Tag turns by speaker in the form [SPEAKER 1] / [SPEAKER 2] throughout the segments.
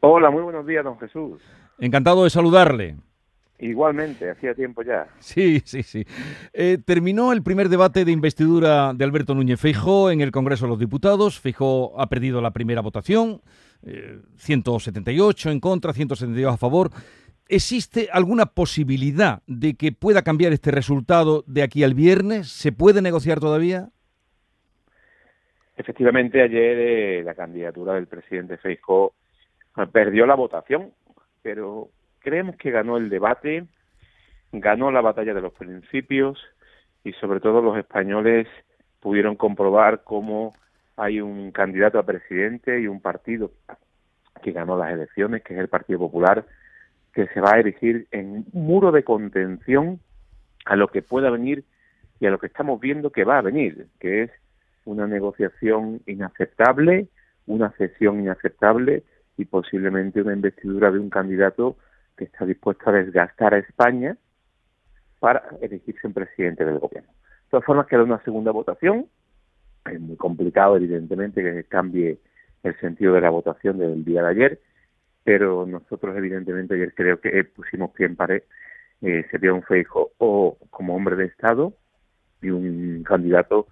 [SPEAKER 1] Hola, muy buenos días, don Jesús.
[SPEAKER 2] Encantado de saludarle.
[SPEAKER 1] Igualmente, hacía tiempo ya.
[SPEAKER 2] Sí, sí, sí. Eh, terminó el primer debate de investidura de Alberto Núñez Feijó en el Congreso de los Diputados. Feijó ha perdido la primera votación, 178 eh, en contra, 172 a favor. ¿Existe alguna posibilidad de que pueda cambiar este resultado de aquí al viernes? ¿Se puede negociar todavía?
[SPEAKER 1] Efectivamente, ayer eh, la candidatura del presidente Feijó perdió la votación, pero creemos que ganó el debate, ganó la batalla de los principios y sobre todo los españoles pudieron comprobar cómo hay un candidato a presidente y un partido que ganó las elecciones, que es el Partido Popular, que se va a erigir en muro de contención a lo que pueda venir y a lo que estamos viendo que va a venir, que es una negociación inaceptable, una cesión inaceptable y posiblemente una investidura de un candidato que está dispuesto a desgastar a España para elegirse en presidente del gobierno. De todas formas, queda una segunda votación. Es muy complicado, evidentemente, que cambie el sentido de la votación del día de ayer, pero nosotros, evidentemente, ayer creo que pusimos pie en pared. Eh, sería un Feijo o como hombre de Estado y un candidato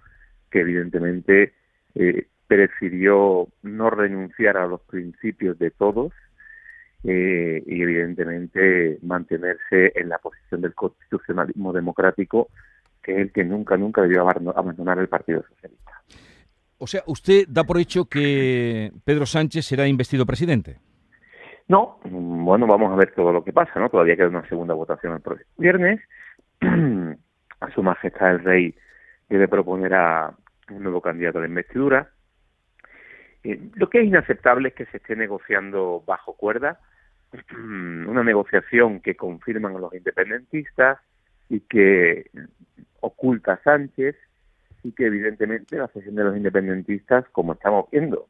[SPEAKER 1] que, evidentemente, eh, prefirió no renunciar a los principios de todos eh, y evidentemente mantenerse en la posición del constitucionalismo democrático, que es el que nunca, nunca debió abandonar el Partido Socialista.
[SPEAKER 2] O sea, ¿usted da por hecho que Pedro Sánchez será investido presidente?
[SPEAKER 1] No, bueno, vamos a ver todo lo que pasa, ¿no? Todavía queda una segunda votación el próximo viernes. a su majestad el rey debe proponer a un nuevo candidato de investidura. Eh, lo que es inaceptable es que se esté negociando bajo cuerda, una negociación que confirman a los independentistas y que oculta a Sánchez y que evidentemente la sesión de los independentistas, como estamos viendo,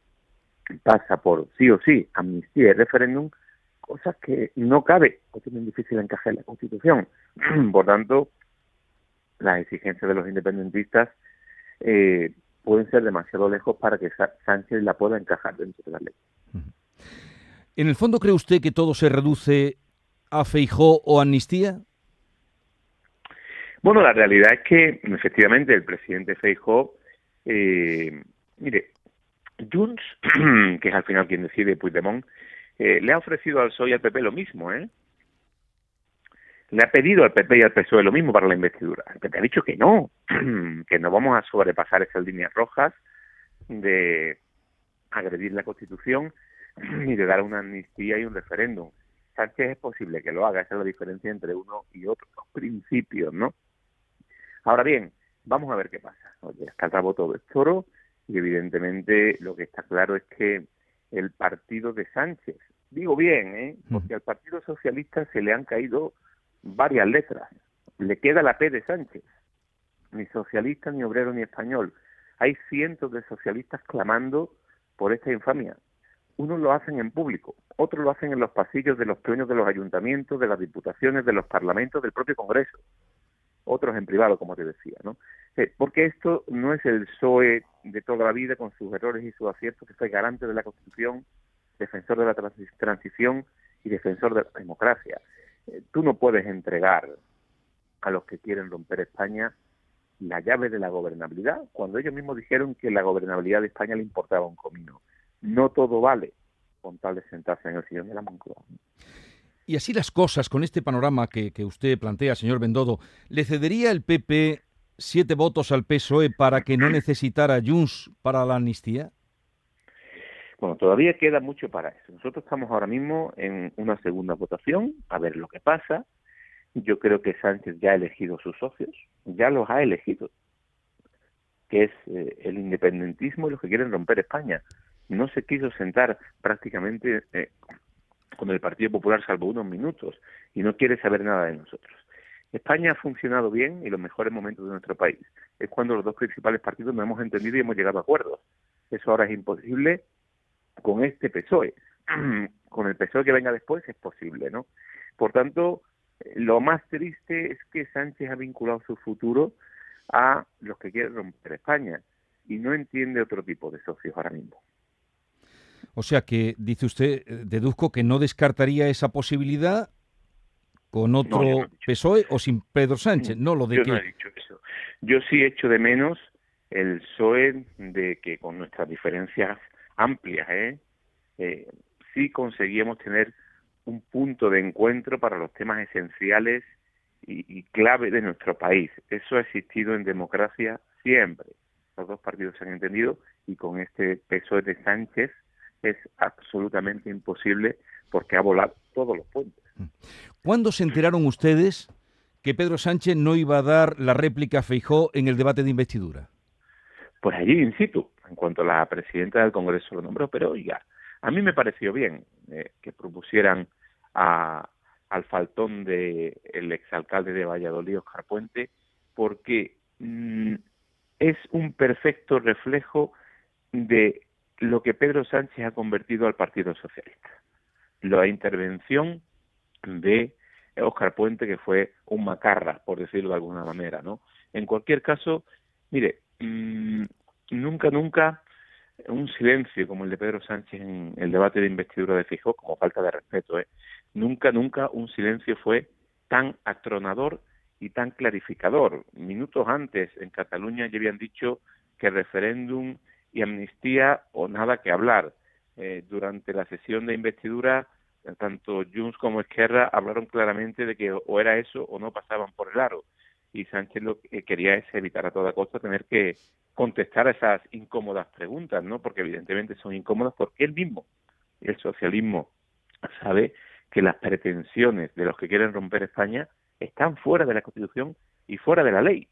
[SPEAKER 1] pasa por sí o sí amnistía y referéndum, cosas que no cabe o tienen difícil encajar en la Constitución. por tanto, las exigencias de los independentistas eh, pueden ser demasiado lejos para que Sánchez la pueda encajar dentro de la ley.
[SPEAKER 2] ¿En el fondo cree usted que todo se reduce a Feijó o amnistía?
[SPEAKER 1] Bueno, la realidad es que efectivamente el presidente Feijó, eh, mire, Junts, que es al final quien decide Puigdemont, eh, le ha ofrecido al PSOE y al PP lo mismo, ¿eh? Le ha pedido al PP y al PSOE lo mismo para la investidura. El PP ha dicho que no, que no vamos a sobrepasar esas líneas rojas de agredir la Constitución y de dar una amnistía y un referéndum. Sánchez es posible que lo haga, esa es la diferencia entre uno y otro, los principios, ¿no? Ahora bien, vamos a ver qué pasa. Está voto de Toro y evidentemente lo que está claro es que el partido de Sánchez, digo bien, ¿eh? porque al Partido Socialista se le han caído varias letras. Le queda la P de Sánchez. Ni socialista, ni obrero, ni español. Hay cientos de socialistas clamando por esta infamia. Unos lo hacen en público, otros lo hacen en los pasillos de los plenos de los ayuntamientos, de las diputaciones, de los parlamentos, del propio Congreso. Otros en privado, como te decía, ¿no? Eh, porque esto no es el PSOE de toda la vida con sus errores y sus aciertos, que fue garante de la Constitución, defensor de la transición y defensor de la democracia. Eh, tú no puedes entregar a los que quieren romper España la llave de la gobernabilidad, cuando ellos mismos dijeron que la gobernabilidad de España le importaba un comino. No todo vale con tal de sentarse en el sillón de la Moncloa.
[SPEAKER 2] Y así las cosas, con este panorama que, que usted plantea, señor Bendodo, ¿le cedería el PP siete votos al PSOE para que no necesitara Junts para la amnistía?
[SPEAKER 1] Bueno, todavía queda mucho para eso. Nosotros estamos ahora mismo en una segunda votación, a ver lo que pasa. Yo creo que Sánchez ya ha elegido sus socios, ya los ha elegido, que es eh, el independentismo y los que quieren romper España. No se quiso sentar prácticamente eh, con el Partido Popular salvo unos minutos y no quiere saber nada de nosotros. España ha funcionado bien y los mejores momentos de nuestro país es cuando los dos principales partidos nos hemos entendido y hemos llegado a acuerdos. Eso ahora es imposible con este PSOE. con el PSOE que venga después es posible, ¿no? Por tanto, lo más triste es que Sánchez ha vinculado su futuro a los que quieren romper España y no entiende otro tipo de socios ahora mismo.
[SPEAKER 2] O sea que, dice usted, eh, deduzco que no descartaría esa posibilidad con otro PSOE o sin Pedro Sánchez, no lo de
[SPEAKER 1] yo no he dicho eso. Yo sí echo de menos el PSOE de que con nuestras diferencias amplias, ¿eh? eh sí conseguíamos tener un punto de encuentro para los temas esenciales y, y, clave de nuestro país. Eso ha existido en democracia siempre. Los dos partidos se han entendido y con este PSOE de Sánchez es absolutamente imposible porque ha volado todos los puentes.
[SPEAKER 2] ¿Cuándo se enteraron ustedes que Pedro Sánchez no iba a dar la réplica a Feijó en el debate de investidura?
[SPEAKER 1] Pues allí in situ, en cuanto la presidenta del Congreso lo nombró, pero oiga, a mí me pareció bien eh, que propusieran a, al faltón del el exalcalde de Valladolid, Oscar Puente, porque mm, es un perfecto reflejo de lo que Pedro Sánchez ha convertido al Partido Socialista. La intervención de Óscar Puente, que fue un macarra, por decirlo de alguna manera, ¿no? En cualquier caso, mire, mmm, nunca, nunca un silencio como el de Pedro Sánchez en el debate de investidura de Fijó, como falta de respeto, ¿eh? Nunca, nunca un silencio fue tan atronador y tan clarificador. Minutos antes en Cataluña ya habían dicho que referéndum y amnistía o nada que hablar. Eh, durante la sesión de investidura tanto Junts como Esquerra hablaron claramente de que o era eso o no pasaban por el aro. Y Sánchez lo que quería es evitar a toda costa tener que contestar a esas incómodas preguntas, ¿no? Porque evidentemente son incómodas porque él mismo, el socialismo, sabe que las pretensiones de los que quieren romper España están fuera de la Constitución y fuera de la ley.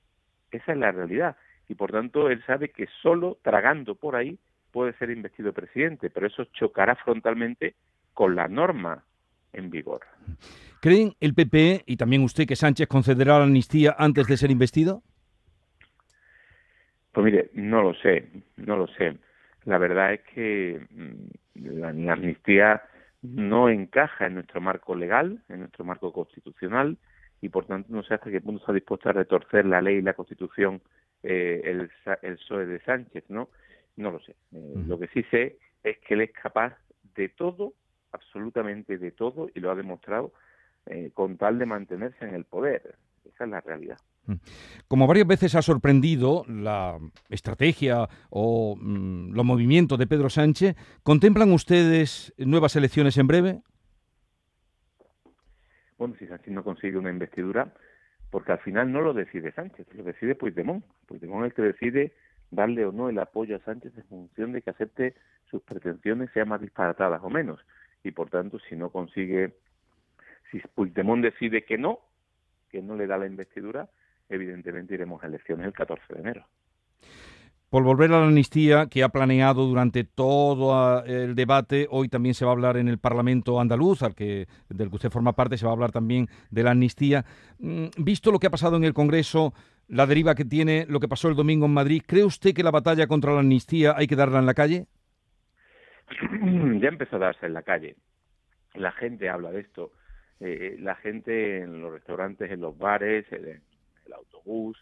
[SPEAKER 1] Esa es la realidad. Y por tanto, él sabe que solo tragando por ahí puede ser investido presidente, pero eso chocará frontalmente con la norma en vigor.
[SPEAKER 2] ¿Creen el PP y también usted que Sánchez concederá la amnistía antes de ser investido?
[SPEAKER 1] Pues mire, no lo sé, no lo sé. La verdad es que mm, la, amnistía no encaja en nuestro marco legal, en nuestro marco constitucional, y por tanto no sé hasta qué punto está dispuesto a retorcer la ley y la constitución eh, el, el PSOE de Sánchez, ¿no? No lo sé. Eh, lo que sí sé es que él es capaz de todo absolutamente de todo y lo ha demostrado eh, con tal de mantenerse en el poder. Esa es la realidad. Mm.
[SPEAKER 2] Como varias veces ha sorprendido la estrategia o mm, los movimientos de Pedro Sánchez, ¿contemplan ustedes nuevas elecciones en breve?
[SPEAKER 1] Bueno, si Sánchez no consigue una investidura, porque al final no lo decide Sánchez, lo decide Puigdemont. Puigdemont es el que decide darle o no el apoyo a Sánchez en función de que acepte sus pretensiones, sean más disparatadas o menos y por tanto si no consigue, si Puigdemont decide que no, que no le da la investidura, evidentemente iremos a elecciones el 14 de enero.
[SPEAKER 2] Por volver a la amnistía que ha planeado durante todo el debate, hoy también se va a hablar en el Parlamento andaluz, al que, del que usted forma parte, se va a hablar también de la amnistía. Mm, visto lo que ha pasado en el Congreso, la deriva que tiene, lo que pasó el domingo en Madrid, ¿cree usted que la batalla contra la amnistía hay que darla en la calle?
[SPEAKER 1] ya empezó a darse en la calle. La gente habla de esto. Eh, la gente en los restaurantes, en los bares, en el autobús,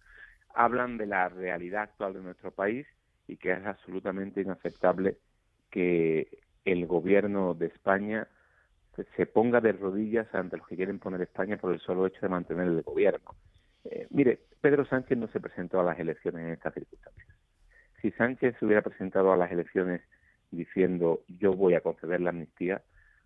[SPEAKER 1] hablan de la realidad actual de nuestro país y que es absolutamente inaceptable que el gobierno de España se ponga de rodillas ante los que quieren poner España por el solo hecho de mantener el gobierno. Eh, mire, Pedro Sánchez no se presentó a las elecciones en estas circunstancias. Si Sánchez se hubiera presentado a las elecciones diciendo yo voy a conceder la amnistía,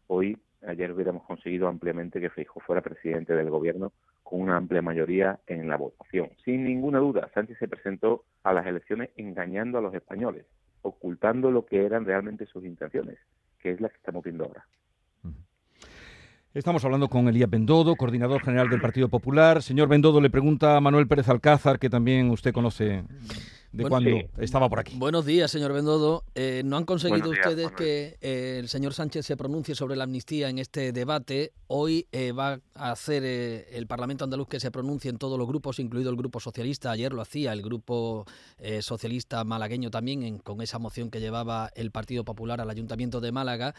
[SPEAKER 1] hoy, ayer hubiéramos conseguido ampliamente que Feijóo fuera presidente del gobierno con una amplia mayoría en la votación. Sin ninguna duda, Sánchez se presentó a las elecciones engañando a los españoles, ocultando lo que eran realmente sus intenciones, que es la que estamos viendo ahora.
[SPEAKER 2] Estamos hablando con Elías Bendodo, coordinador general del Partido Popular. Señor Bendodo, le pregunta a Manuel Pérez Alcázar, que también usted conoce de cuando estaba por aquí.
[SPEAKER 3] Buenos días, señor Bendodo. Eh, ¿No han conseguido ustedes que eh, el señor Sánchez se pronuncie sobre la amnistía en este debate? Hoy eh, va a hacer el Parlamento andaluz que se pronuncie en todos los grupos, incluido el Grupo Socialista. Ayer lo hacía el Grupo Socialista malagueño también, con esa moción que llevaba el Partido Popular al Ayuntamiento de Málaga.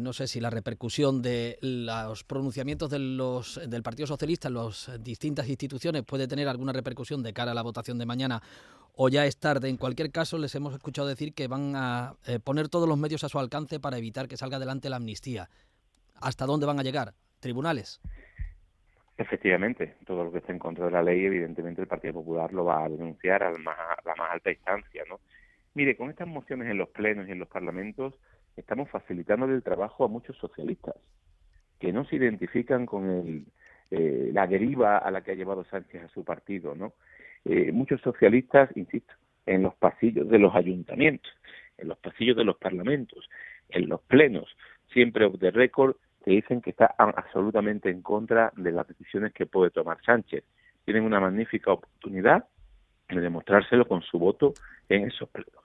[SPEAKER 3] no sé si la repercusión de los pronunciamientos de los, del Partido Socialista en las distintas instituciones puede tener alguna repercusión de cara a la votación de mañana o ya es tarde. En cualquier caso, les hemos escuchado decir que van a eh, poner todos los medios a su alcance para evitar que salga adelante la amnistía. ¿Hasta dónde van a llegar? ¿Tribunales?
[SPEAKER 1] Efectivamente, todo lo que esté en contra de la ley, evidentemente el Partido Popular lo va a denunciar a la más, la más alta instancia, ¿no? Mire, con estas mociones en los plenos y en los parlamentos estamos facilitando el trabajo a muchos socialistas que no se identifican con el, eh, la deriva a la que ha llevado Sánchez a su partido, ¿no? Eh, muchos socialistas, insisto, en los pasillos de los ayuntamientos, en los pasillos de los parlamentos, en los plenos, siempre off the record, te dicen que están absolutamente en contra de las decisiones que puede tomar Sánchez. Tienen una magnífica oportunidad de demostrárselo con su voto en esos plenos.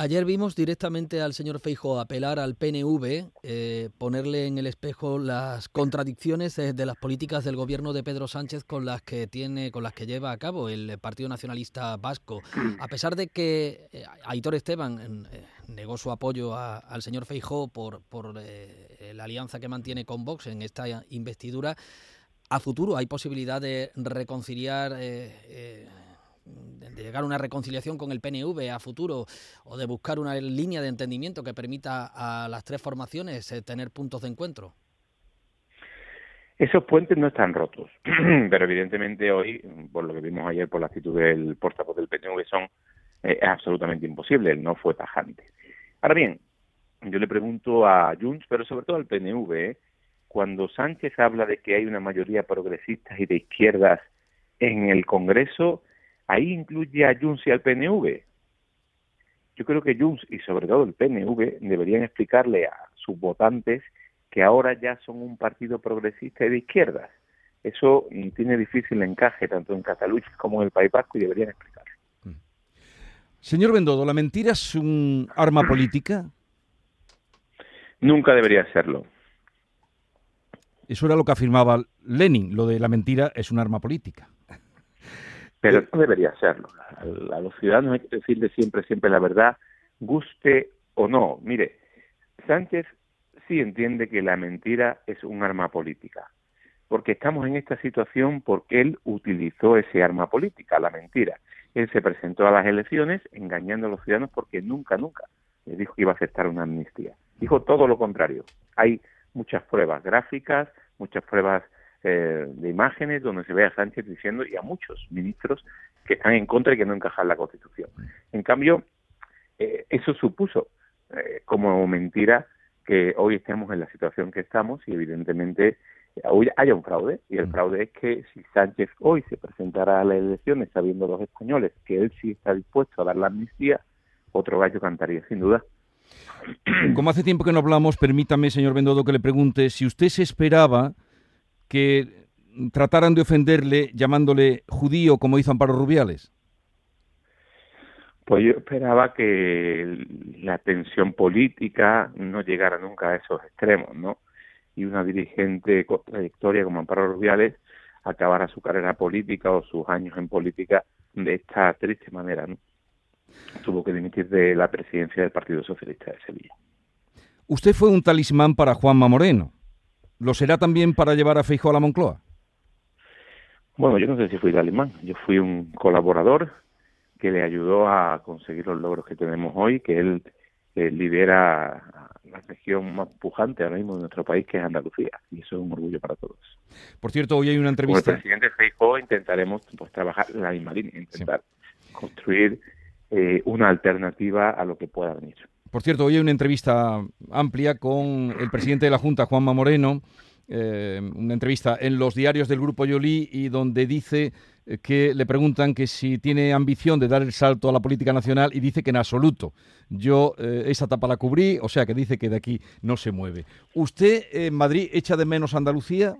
[SPEAKER 3] Ayer vimos directamente al señor Feijo apelar al PNV, eh, ponerle en el espejo las contradicciones de las políticas del gobierno de Pedro Sánchez con las que tiene, con las que lleva a cabo el Partido Nacionalista Vasco. A pesar de que eh, Aitor Esteban eh, negó su apoyo al señor Feijo por, por la alianza que mantiene con Vox en esta investidura, a futuro hay posibilidad de reconciliar de llegar a una reconciliación con el PNV a futuro o de buscar una línea de entendimiento que permita a las tres formaciones eh, tener puntos de encuentro?
[SPEAKER 1] Esos puentes no están rotos, pero evidentemente hoy, por lo que vimos ayer por la actitud del portavoz del PNV, son eh, absolutamente imposible, él no fue tajante. Ahora bien, yo le pregunto a Junts, pero sobre todo al PNV, ¿eh? cuando Sánchez habla de que hay una mayoría progresista y de izquierdas en el Congreso, ahí incluye a Junts y al PNV. Yo creo que Junts y sobre todo el PNV deberían explicarle a sus votantes que ahora ya son un partido progresista y de izquierdas. Eso tiene difícil encaje tanto en Cataluña como en el País Vasco y deberían explicarlo. Mm.
[SPEAKER 2] Señor Bendodo, ¿la mentira es un arma política?
[SPEAKER 1] Nunca debería serlo.
[SPEAKER 2] Eso era lo que afirmaba Lenin, lo de la mentira es un arma política.
[SPEAKER 1] Pero no debería serlo. A, los ciudadanos hay que decirle siempre, siempre la verdad, guste o no. Mire, Sánchez sí entiende que la mentira es un arma política, porque estamos en esta situación porque él utilizó ese arma política, la mentira. Él se presentó a las elecciones engañando a los ciudadanos porque nunca, nunca le dijo que iba a aceptar una amnistía. Dijo todo lo contrario. Hay muchas pruebas gráficas, muchas pruebas eh, de imágenes donde se ve a Sánchez diciendo y a muchos ministros que están en contra y que no encajan la Constitución. En cambio, eh, eso supuso eh, como mentira que hoy estemos en la situación que estamos y evidentemente hoy haya un fraude y el mm. fraude es que si Sánchez hoy se presentara a las elecciones sabiendo los españoles que él sí está dispuesto a dar la amnistía, otro gallo cantaría sin duda.
[SPEAKER 2] Como hace tiempo que no hablamos, permítame, señor Bendodo, que le pregunte si usted se esperaba que trataran de ofenderle llamándole judío como hizo Amparo Rubiales?
[SPEAKER 1] Pues yo esperaba que la tensión política no llegara nunca a esos extremos, ¿no? Y una dirigente con trayectoria como Amparo Rubiales acabara su carrera política o sus años en política de esta triste manera, ¿no? Tuvo que dimitir de la presidencia del Partido Socialista de Sevilla.
[SPEAKER 2] Usted fue un talismán para Juanma Moreno. ¿Lo será también para llevar a Feijóo a la Moncloa?
[SPEAKER 1] Bueno, yo no sé si fui alemán. Yo fui un colaborador que le ayudó a conseguir los logros que tenemos hoy, que él lidera la región más pujante ahora mismo de nuestro país, que es Andalucía. Y eso es un orgullo para todos.
[SPEAKER 2] Por cierto, hoy hay una entrevista.
[SPEAKER 1] Con el presidente Feijóo intentaremos pues, trabajar en la misma línea, intentar construir eh, una alternativa a lo que pueda venir.
[SPEAKER 2] Por cierto, hoy hay una entrevista amplia con el presidente de la Junta, Juanma Moreno, eh, una entrevista en los diarios del Grupo Yolí y donde dice eh, que le preguntan que si tiene ambición de dar el salto a la política nacional y dice que en absoluto. Yo eh, esa etapa la cubrí, o sea que dice que de aquí no se mueve. ¿Usted en Madrid echa de menos Andalucía?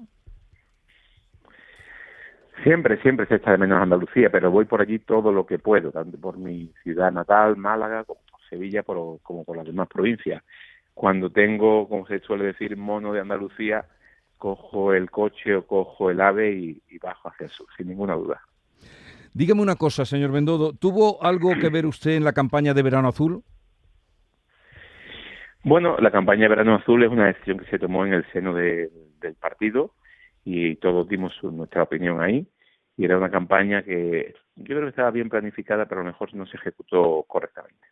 [SPEAKER 1] Siempre, siempre se echa de menos Andalucía, pero voy por allí todo lo que puedo, tanto por mi ciudad natal, Málaga, como Sevilla como por las demás provincias. Cuando tengo, como se suele decir, mono de Andalucía, cojo el coche o cojo el ave y, bajo hacia el sur, sin ninguna duda.
[SPEAKER 2] Dígame una cosa, señor Bendodo, ¿tuvo algo que ver usted en la campaña de Verano Azul?
[SPEAKER 1] Bueno, la campaña de Verano Azul es una decisión que se tomó en el seno del partido y todos dimos nuestra opinión ahí y era una campaña que yo creo que estaba bien planificada, pero a lo mejor no se ejecutó correctamente.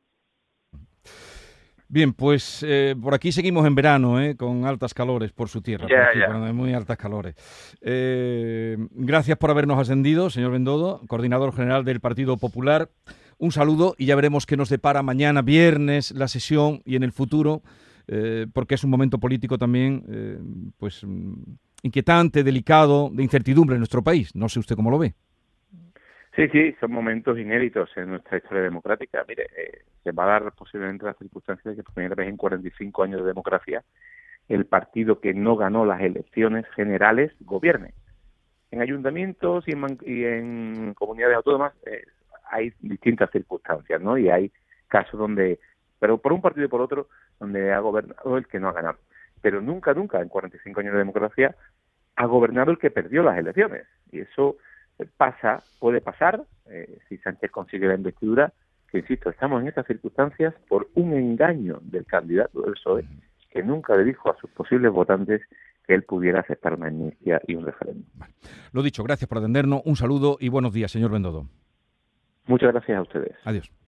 [SPEAKER 2] Bien, pues eh, por aquí seguimos en verano, eh, con altas calores por su tierra, muy altas calores. Eh, gracias por habernos ascendido, señor Bendodo, coordinador general del Partido Popular. Un saludo y ya veremos qué nos depara mañana, viernes, la sesión y en el futuro, porque es un momento político también, pues inquietante, delicado, de incertidumbre en nuestro país. No sé usted cómo lo ve.
[SPEAKER 1] Sí, sí, son momentos inéditos en nuestra historia democrática. Mire, eh, se va a dar posiblemente la circunstancia de que por primera vez en 45 años de democracia el partido que no ganó las elecciones generales gobierne. En ayuntamientos y en, comunidades autónomas eh, hay distintas circunstancias, ¿no? Y hay casos donde, pero por un partido y por otro, donde ha gobernado el que no ha ganado. Pero nunca, nunca, en 45 años de democracia, ha gobernado el que perdió las elecciones. Y eso pasa, puede pasar, eh, si Sánchez consigue la investidura, que insisto, estamos en estas circunstancias por un engaño del candidato del PSOE que nunca le dijo a sus posibles votantes que él pudiera aceptar una amnistía y un referéndum.
[SPEAKER 2] Lo dicho, gracias por atendernos, un saludo y buenos días, señor Bendodo.
[SPEAKER 1] Muchas gracias a ustedes.
[SPEAKER 2] Adiós.